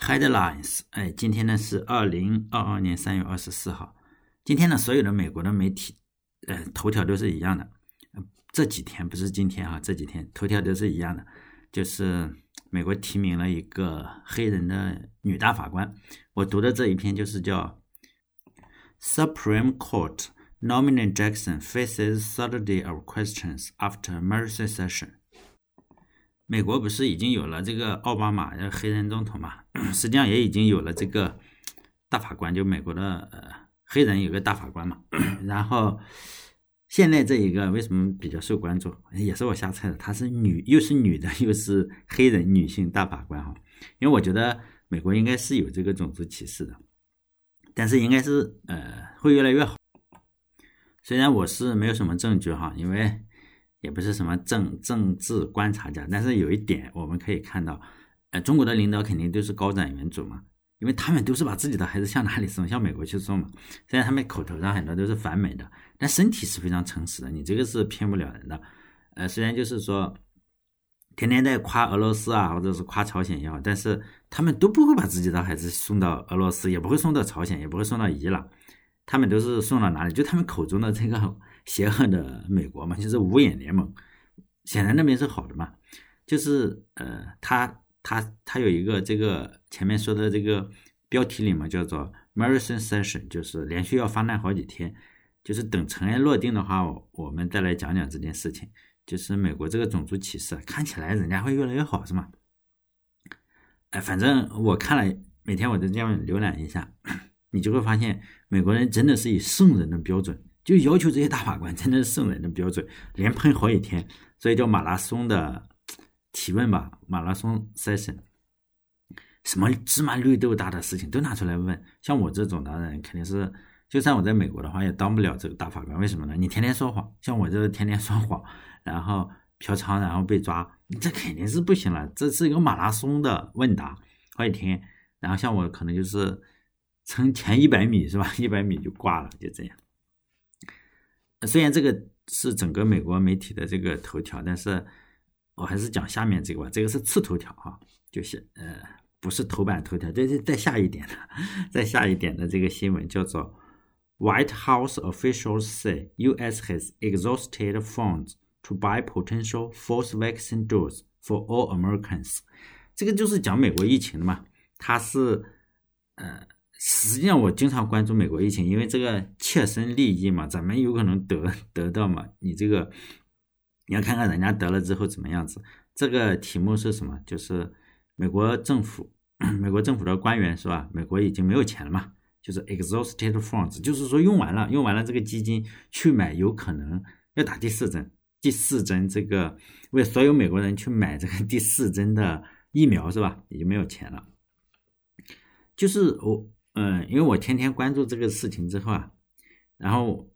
Headlines，哎，今天呢是二零二二年三月二十四号。今天呢，所有的美国的媒体，呃，头条都是一样的。这几天不是今天啊，这几天头条都是一样的，就是美国提名了一个黑人的女大法官。我读的这一篇就是叫 Supreme Court nominee Jackson faces Saturday of questions after Mercy session。美国不是已经有了这个奥巴马的黑人总统嘛？实际上也已经有了这个大法官，就美国的呃黑人有个大法官嘛。然后现在这一个为什么比较受关注？也是我瞎猜的，她是女，又是女的，又是黑人女性大法官哈。因为我觉得美国应该是有这个种族歧视的，但是应该是呃会越来越好。虽然我是没有什么证据哈，因为。也不是什么政政治观察家，但是有一点我们可以看到，呃，中国的领导肯定都是高瞻远瞩嘛，因为他们都是把自己的孩子向哪里送，向美国去送嘛。虽然他们口头上很多都是反美的，但身体是非常诚实的，你这个是骗不了人的。呃，虽然就是说天天在夸俄罗斯啊，或者是夸朝鲜也好，但是他们都不会把自己的孩子送到俄罗斯，也不会送到朝鲜，也不会送到伊朗，他们都是送到哪里？就他们口中的这个。邪恶的美国嘛，就是五眼联盟，显然那边是好的嘛，就是呃，他他他有一个这个前面说的这个标题里嘛，叫做 Marathon Session，就是连续要发难好几天，就是等尘埃落定的话，我们再来讲讲这件事情。就是美国这个种族歧视，看起来人家会越来越好，是吗？哎，反正我看了，每天我都这样浏览一下，你就会发现，美国人真的是以圣人的标准。就要求这些大法官真的是圣人的标准，连喷好几天，所以叫马拉松的提问吧，马拉松 session，什么芝麻绿豆大的事情都拿出来问。像我这种的人，肯定是，就算我在美国的话，也当不了这个大法官。为什么呢？你天天说谎，像我这天天说谎，然后嫖娼，然后被抓，这肯定是不行了。这是一个马拉松的问答，好几天，然后像我可能就是撑前一百米是吧？一百米就挂了，就这样。虽然这个是整个美国媒体的这个头条，但是我还是讲下面这个吧。这个是次头条哈，就是呃，不是头版头条，这是再下一点的，再下一点的这个新闻叫做 “White House officials say U.S. has exhausted funds to buy potential false vaccine doses for all Americans”。这个就是讲美国疫情的嘛，它是呃。实际上，我经常关注美国疫情，因为这个切身利益嘛，咱们有可能得得到嘛。你这个你要看看人家得了之后怎么样子。这个题目是什么？就是美国政府，美国政府的官员是吧？美国已经没有钱了嘛？就是 exhausted funds，就是说用完了，用完了这个基金去买有可能要打第四针，第四针这个为所有美国人去买这个第四针的疫苗是吧？已经没有钱了。就是我。嗯，因为我天天关注这个事情之后啊，然后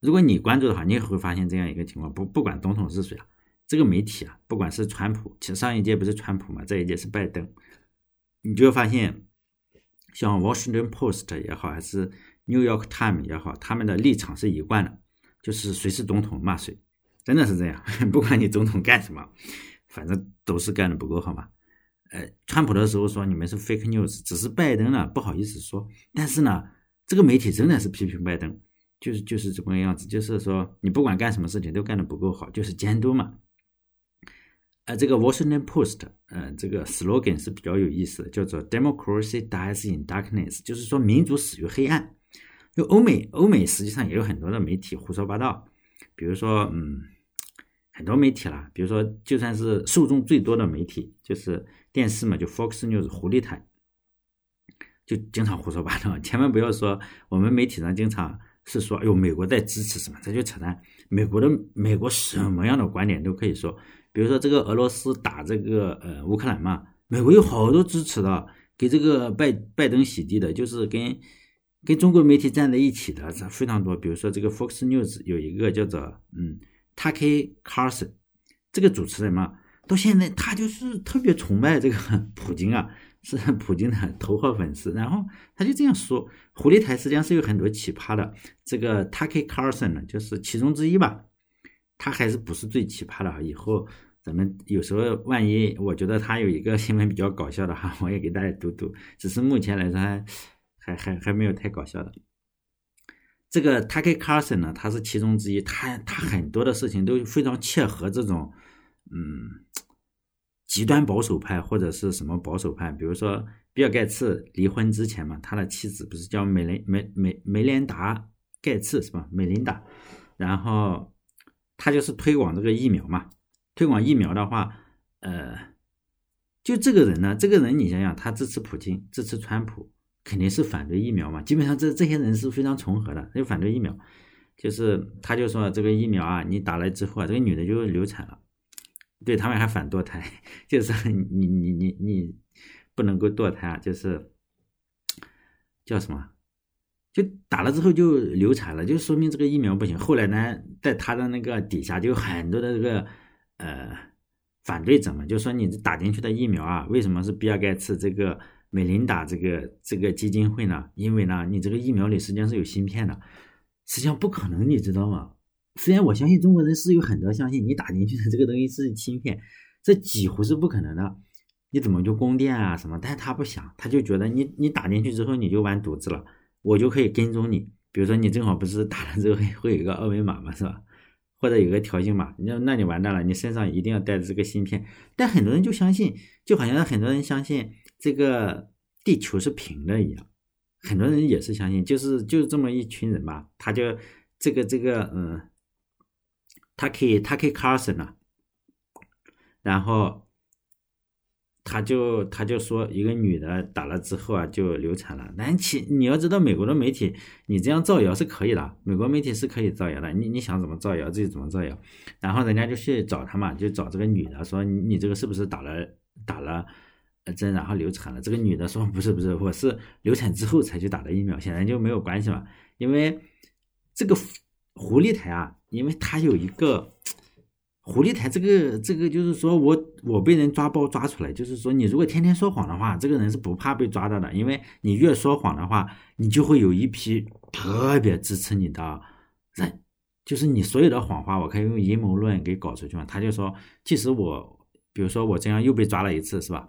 如果你关注的话，你也会发现这样一个情况：不不管总统是谁啊，这个媒体啊，不管是川普，其实上一届不是川普嘛，这一届是拜登，你就会发现，像 Washington Post 也好，还是 New York Times 也好，他们的立场是一贯的，就是谁是总统骂谁，真的是这样，不管你总统干什么，反正都是干的不够好嘛。呃，川普的时候说你们是 fake news，只是拜登呢不好意思说。但是呢，这个媒体真的是批评拜登，就是就是这么个样子，就是说你不管干什么事情都干得不够好，就是监督嘛。呃，这个 Washington Post，呃，这个 slogan 是比较有意思的，叫做 Democracy dies in darkness，就是说民主死于黑暗。就欧美，欧美实际上也有很多的媒体胡说八道，比如说，嗯。很多媒体啦，比如说，就算是受众最多的媒体，就是电视嘛，就 Fox News 狐狸台，就经常胡说八道。千万不要说我们媒体上经常是说，哎呦，美国在支持什么，这就扯淡。美国的美国什么样的观点都可以说，比如说这个俄罗斯打这个呃乌克兰嘛，美国有好多支持的，给这个拜拜登洗地的，就是跟跟中国媒体站在一起的，非常多。比如说这个 Fox News 有一个叫做嗯。Tucker Carlson 这个主持人嘛，到现在他就是特别崇拜这个 普京啊，是普京的头号粉丝。然后他就这样说：“狐狸台实际上是有很多奇葩的，这个 Tucker Carlson 呢，就是其中之一吧。他还是不是最奇葩的啊？以后咱们有时候万一我觉得他有一个 新闻比较搞笑的哈，我也给大家读读。只是目前来说还还还没有太搞笑的。这个 Tucker Carlson 呢，他是其中之一，他他很多的事情都非常切合这种嗯极端保守派或者是什么保守派。比如说比尔盖茨离婚之前嘛，他的妻子不是叫梅林梅梅梅莲达盖茨是吧？梅琳达，然后他就是推广这个疫苗嘛。推广疫苗的话，呃，就这个人呢，这个人你想想，他支持普京，支持川普，肯定是反对疫苗嘛。基本上这这些人是非常重合的，就反对疫苗。就是他就说这个疫苗啊，你打了之后啊，这个女的就流产了。对他们还反堕胎，就是你你你你不能够堕胎啊，就是叫什么？就打了之后就流产了，就说明这个疫苗不行。后来呢，在他的那个底下就有很多的这个。呃，反对者嘛就说你打进去的疫苗啊，为什么是比尔盖茨这个美琳达这个这个基金会呢？因为呢，你这个疫苗里实际上是有芯片的，实际上不可能，你知道吗？虽然我相信中国人是有很多相信你打进去的这个东西是芯片，这几乎是不可能的。你怎么就供电啊什么？但是他不想，他就觉得你你打进去之后你就完犊子了，我就可以跟踪你。比如说你正好不是打了之后会有一个二维码嘛，是吧？或者有个条形码，那那你完蛋了，你身上一定要带着这个芯片。但很多人就相信，就好像很多人相信这个地球是平的一样，很多人也是相信，就是就是这么一群人吧，他就这个这个嗯，他可以他可以 Carson 呢，然后。他就他就说一个女的打了之后啊就流产了，但其你要知道美国的媒体，你这样造谣是可以的，美国媒体是可以造谣的，你你想怎么造谣自己怎么造谣，然后人家就去找他嘛，就找这个女的说你你这个是不是打了打了针然后流产了？这个女的说 不是不是，我是流产之后才去打的疫苗，显然就没有关系嘛，因为这个狐狸台啊，因为它有一个。狐狸台这个这个就是说我我被人抓包抓出来，就是说你如果天天说谎的话，这个人是不怕被抓到的，因为你越说谎的话，你就会有一批特别支持你的人，就是你所有的谎话，我可以用阴谋论给搞出去嘛。他就说，即使我，比如说我这样又被抓了一次，是吧？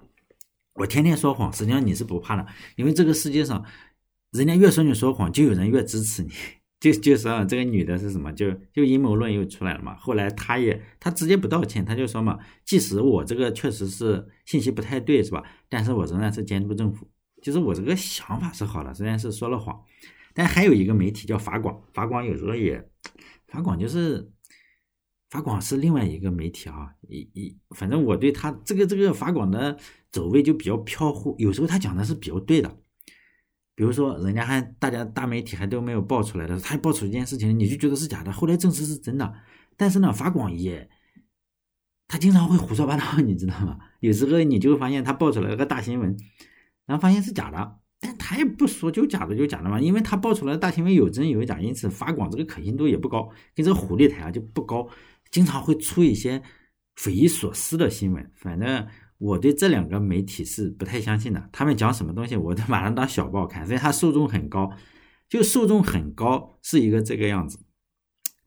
我天天说谎，实际上你是不怕的，因为这个世界上，人家越说你说谎，就有人越支持你。就就说这个女的是什么？就就阴谋论又出来了嘛。后来她也她直接不道歉，她就说嘛，即使我这个确实是信息不太对，是吧？但是我仍然是监督政府，就是我这个想法是好的，虽然是说了谎。但还有一个媒体叫法广，法广有时候也，法广就是法广是另外一个媒体啊。一一反正我对他这个这个法广的走位就比较飘忽，有时候他讲的是比较对的。比如说，人家还大家大媒体还都没有爆出来的，他爆出一件事情，你就觉得是假的，后来证实是真的。但是呢，法广也，他经常会胡说八道，你知道吗？有时候你就会发现他爆出来个大新闻，然后发现是假的，但他也不说就假的就假的嘛，因为他爆出来的大新闻有真有假，因此法广这个可信度也不高，跟这个虎力台啊就不高，经常会出一些匪夷所思的新闻，反正。我对这两个媒体是不太相信的，他们讲什么东西，我都马上当小报看，所以它受众很高，就受众很高是一个这个样子，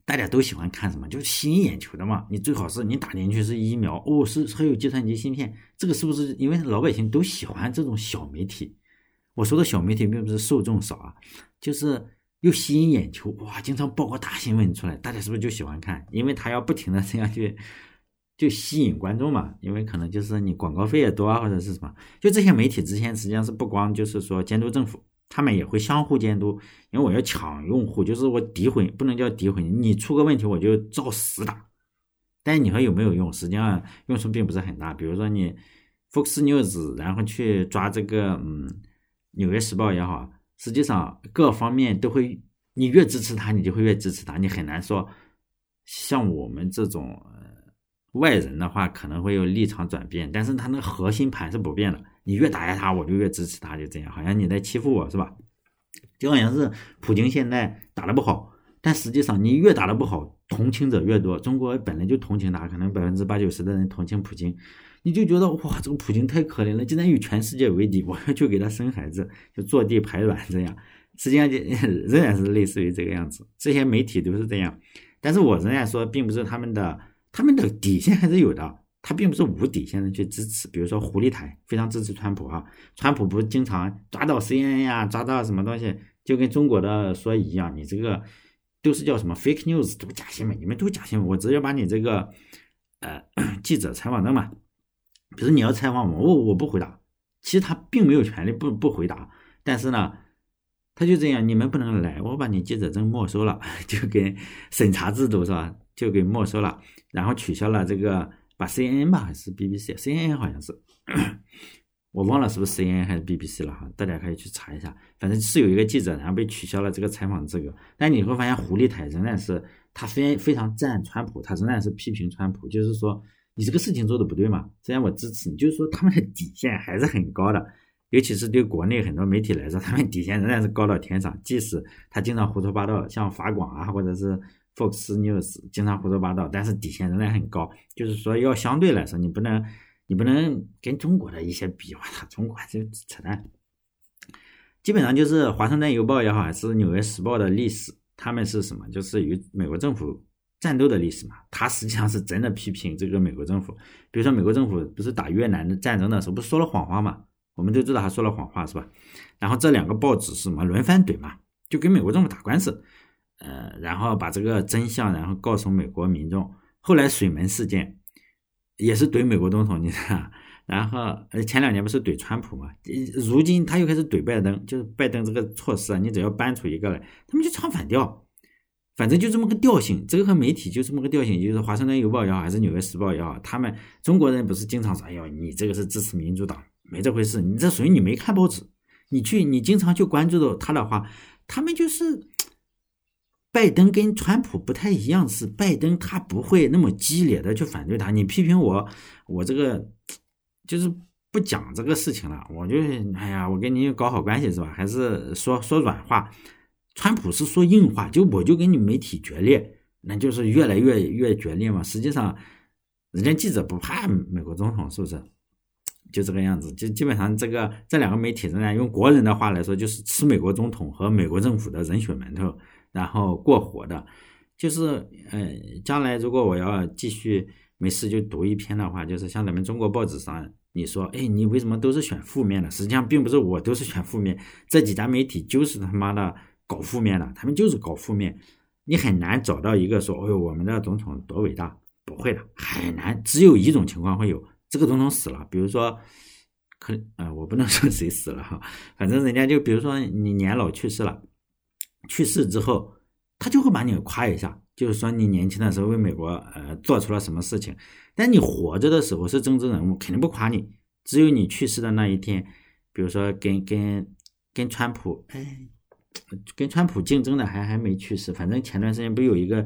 大家都喜欢看什么，就吸引眼球的嘛。你最好是你打进去是疫苗，哦，是还有计算机芯片，这个是不是因为老百姓都喜欢这种小媒体？我说的小媒体并不是受众少啊，就是又吸引眼球，哇，经常报个大新闻出来，大家是不是就喜欢看？因为他要不停的这样去。就吸引观众嘛，因为可能就是你广告费也多啊，或者是什么。就这些媒体之间实际上是不光就是说监督政府，他们也会相互监督。因为我要抢用户，就是我诋毁不能叫诋毁你，出个问题我就照实打。但你说有没有用？实际上用处并不是很大。比如说你 Fox News，然后去抓这个嗯纽约时报也好，实际上各方面都会，你越支持他，你就会越支持他。你很难说像我们这种。外人的话可能会有立场转变，但是他那个核心盘是不变的。你越打压他，我就越支持他，就这样，好像你在欺负我是吧？就好像是普京现在打的不好，但实际上你越打的不好，同情者越多。中国本来就同情他，可能百分之八九十的人同情普京，你就觉得哇，这个普京太可怜了，竟然与全世界为敌，我要去给他生孩子，就坐地排卵这样。实际上就 仍然是类似于这个样子，这些媒体都是这样。但是我仍然说，并不是他们的。他们的底线还是有的，他并不是无底线的去支持。比如说狐狸台非常支持川普哈，川普不是经常抓到 CNN 呀，抓到什么东西，就跟中国的说一样，你这个都是叫什么 fake news，都假新闻，你们都假新闻，我直接把你这个呃 记者采访证嘛，比如你要采访我，我我不回答，其实他并没有权利不不回答，但是呢。他就这样，你们不能来，我把你记者证没收了，就跟审查制度是吧？就给没收了，然后取消了这个，把 CNN 吧还是 BBC？CNN 好像是，我忘了是不是 CNN 还是 BBC 了哈，大家可以去查一下。反正是有一个记者，然后被取消了这个采访资格。但你会发现，狐狸台仍然是他非非常赞川普，他仍然是批评川普，就是说你这个事情做的不对嘛，虽然我支持你，就是说他们的底线还是很高的。尤其是对国内很多媒体来说，他们底线仍然是高到天上。即使他经常胡说八道，像法广啊，或者是 Fox News 经常胡说八道，但是底线仍然很高。就是说，要相对来说，你不能，你不能跟中国的一些比，哇，中国这扯淡。基本上就是《华盛顿邮报》也好，还是《纽约时报》的历史，他们是什么？就是与美国政府战斗的历史嘛。他实际上是真的批评这个美国政府。比如说，美国政府不是打越南的战争的时候，不是说了谎话嘛？我们都知道他说了谎话是吧？然后这两个报纸是什么轮番怼嘛，就跟美国政府打官司，呃，然后把这个真相然后告诉美国民众。后来水门事件也是怼美国总统，你知道？然后前两年不是怼川普嘛？如今他又开始怼拜登，就是拜登这个措施啊，你只要搬出一个来，他们就唱反调，反正就这么个调性。这个和媒体就这么个调性，就是华盛顿邮报也好，还是纽约时报也好，他们中国人不是经常说，哎呦，你这个是支持民主党。没这回事，你这属于你没看报纸，你去你经常去关注的他的话，他们就是拜登跟川普不太一样，是拜登他不会那么激烈的去反对他，你批评我，我这个就是不讲这个事情了，我就哎呀，我跟你搞好关系是吧？还是说说软话，川普是说硬话，就我就跟你媒体决裂，那就是越来越越决裂嘛。实际上，人家记者不怕美国总统，是不是？就这个样子，就基本上这个这两个媒体仍然用国人的话来说，就是吃美国总统和美国政府的人血馒头，然后过活的。就是呃，将来如果我要继续没事就读一篇的话，就是像咱们中国报纸上，你说，哎，你为什么都是选负面的？实际上并不是我都是选负面，这几家媒体就是他妈的搞负面的，他们就是搞负面。你很难找到一个说，哎呦，我们的总统多伟大，不会的，很难，只有一种情况会有。这个总统死了，比如说，可啊，我不能说谁死了哈，反正人家就比如说你年老去世了，去世之后，他就会把你夸一下，就是说你年轻的时候为美国呃做出了什么事情。但你活着的时候是政治人物，肯定不夸你。只有你去世的那一天，比如说跟跟跟川普，哎，跟川普竞争的还还没去世，反正前段时间不有一个。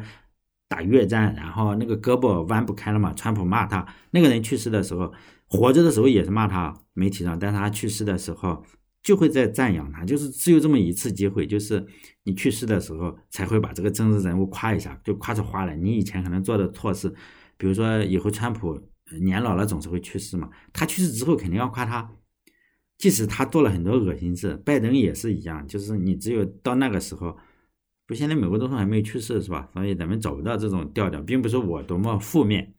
打越战，然后那个胳膊弯不开了嘛？川普骂他，那个人去世的时候，活着的时候也是骂他，媒体上，但是他去世的时候就会在赞扬他，就是只有这么一次机会，就是你去世的时候才会把这个政治人物夸一下，就夸出花来。你以前可能做的错事，比如说以后川普年老了总是会去世嘛，他去世之后肯定要夸他，即使他做了很多恶心事，拜登也是一样，就是你只有到那个时候。不，现在美国总统还没有去世，是吧？所以咱们找不到这种调调，并不是我多么负面，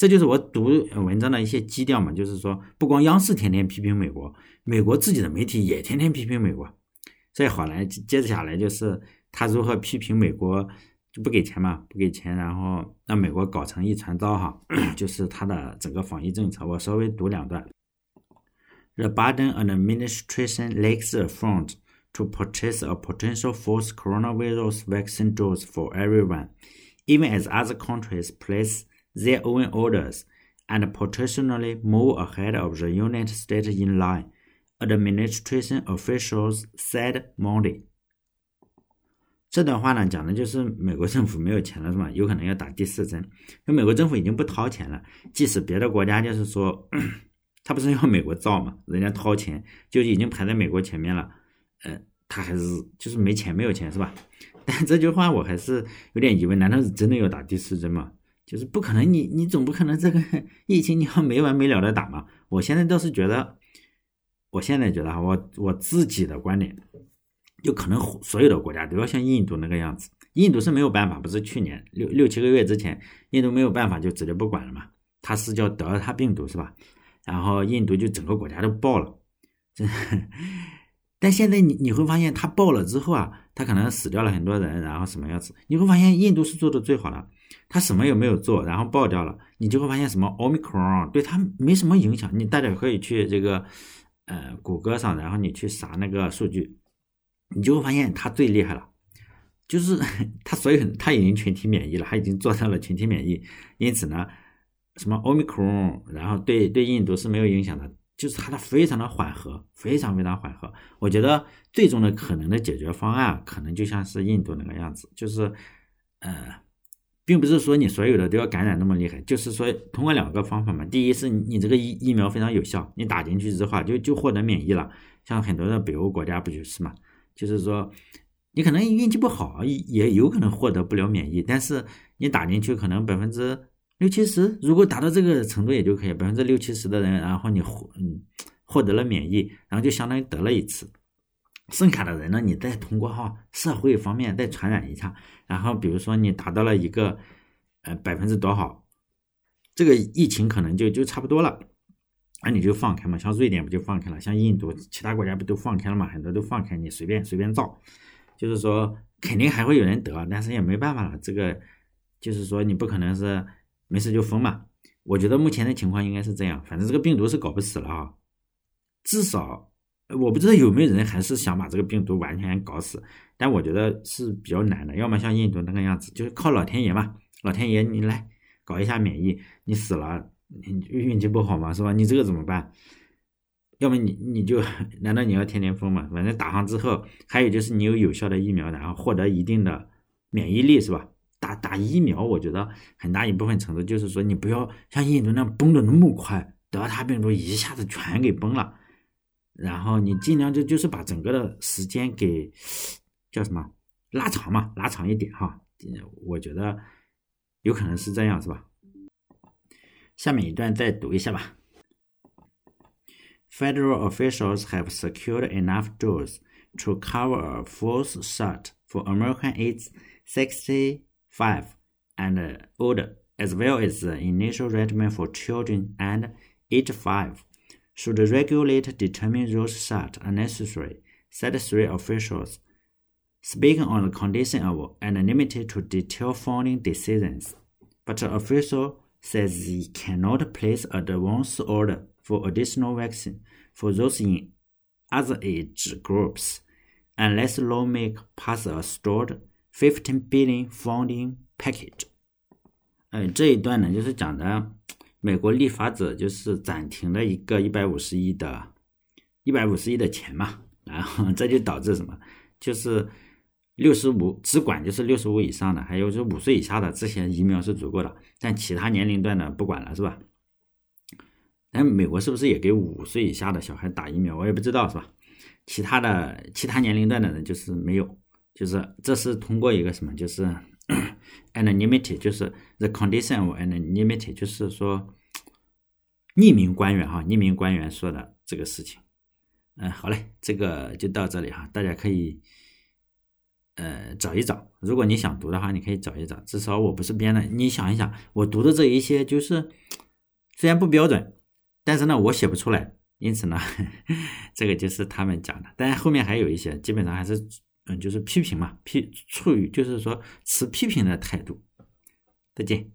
这就是我读文章的一些基调嘛。就是说，不光央视天天批评美国，美国自己的媒体也天天批评美国。所以好来，接着下来就是他如何批评美国，就不给钱嘛，不给钱，然后让美国搞成一团糟哈，就是他的整个防疫政策。我稍微读两段：The Biden administration lacks a front. to purchase a potential false coronavirus vaccine dose for everyone, even as other countries place their own orders and potentially move ahead of the United States in line, administration officials said Monday. 这段话呢，讲的就是美国政府没有钱了，是吧？有可能要打第四针。因为美国政府已经不掏钱了，即使别的国家就是说，他不是要美国造嘛，人家掏钱就已经排在美国前面了。呃，他还是就是没钱，没有钱是吧？但这句话我还是有点疑问，难道是真的要打第四针吗？就是不可能，你你总不可能这个 疫情你要没完没了的打嘛？我现在倒是觉得，我现在觉得哈，我我自己的观点，就可能所有的国家都要像印度那个样子。印度是没有办法，不是去年六六七个月之前，印度没有办法就直接不管了嘛？它是叫德尔塔病毒是吧？然后印度就整个国家都爆了，这。但现在你你会发现，它爆了之后啊，他可能死掉了很多人，然后什么样子？你会发现印度是做的最好的，他什么也没有做，然后爆掉了，你就会发现什么奥密克戎对他没什么影响。你大家可以去这个呃谷歌上，然后你去查那个数据，你就会发现他最厉害了，就是他所有他已经群体免疫了，他已经做到了群体免疫，因此呢，什么奥密克戎，然后对对印度是没有影响的。就是它的非常的缓和，非常非常缓和。我觉得最终的可能的解决方案，可能就像是印度那个样子，就是，呃，并不是说你所有的都要感染那么厉害，就是说通过两个方法嘛。第一是你这个疫疫苗非常有效，你打进去之后就就获得免疫了。像很多的北欧国家不就是嘛？就是说你可能运气不好，也有可能获得不了免疫，但是你打进去可能百分之。六七十，如果达到这个程度也就可以，百分之六七十的人，然后你获嗯获得了免疫，然后就相当于得了一次，剩下的人呢，你再通过哈社会方面再传染一下，然后比如说你达到了一个呃百分之多少，这个疫情可能就就差不多了，那你就放开嘛，像瑞典不就放开了，像印度其他国家不都放开了嘛，很多都放开，你随便随便造，就是说肯定还会有人得，但是也没办法了，这个就是说你不可能是。没事就封嘛，我觉得目前的情况应该是这样，反正这个病毒是搞不死了啊，至少我不知道有没有人还是想把这个病毒完全搞死，但我觉得是比较难的，要么像印度那个样子，就是靠老天爷嘛，老天爷你来搞一下免疫，你死了你运气不好嘛，是吧？你这个怎么办？要么你你就难道你要天天封嘛？反正打上之后，还有就是你有有效的疫苗，然后获得一定的免疫力，是吧？打打疫苗，我觉得很大一部分程度就是说，你不要像印度那样崩的那么快，德尔塔病毒一下子全给崩了，然后你尽量就就是把整个的时间给叫什么拉长嘛，拉长一点哈，我觉得有可能是这样，是吧？下面一段再读一下吧。Federal officials have secured enough doses to cover a fourth shot for American AIDS sixty. Five and uh, older, as well as the initial regimen for children and age five. Should the regulator determine those shots are necessary, said three officials, speaking on the condition of anonymity to detail funding decisions. But the official says he cannot place advance order for additional vaccine for those in other age groups unless lawmakers pass a stored Fifteen billion funding package。哎，这一段呢，就是讲的美国立法者就是暂停了一个一百五十亿的，一百五十亿的钱嘛，然后这就导致什么？就是六十五只管就是六十五以上的，还有就五岁以下的这些疫苗是足够的，但其他年龄段的不管了，是吧？哎，美国是不是也给五岁以下的小孩打疫苗？我也不知道，是吧？其他的其他年龄段的人就是没有。就是这是通过一个什么，就是 anonymity，就是 the condition of anonymity，就是说匿名官员哈，匿名官员说的这个事情。嗯，好嘞，这个就到这里哈，大家可以呃找一找，如果你想读的话，你可以找一找，至少我不是编的，你想一想，我读的这一些就是虽然不标准，但是呢我写不出来，因此呢 这个就是他们讲的，但是后面还有一些，基本上还是。嗯，就是批评嘛，批处于就是说持批评的态度。再见。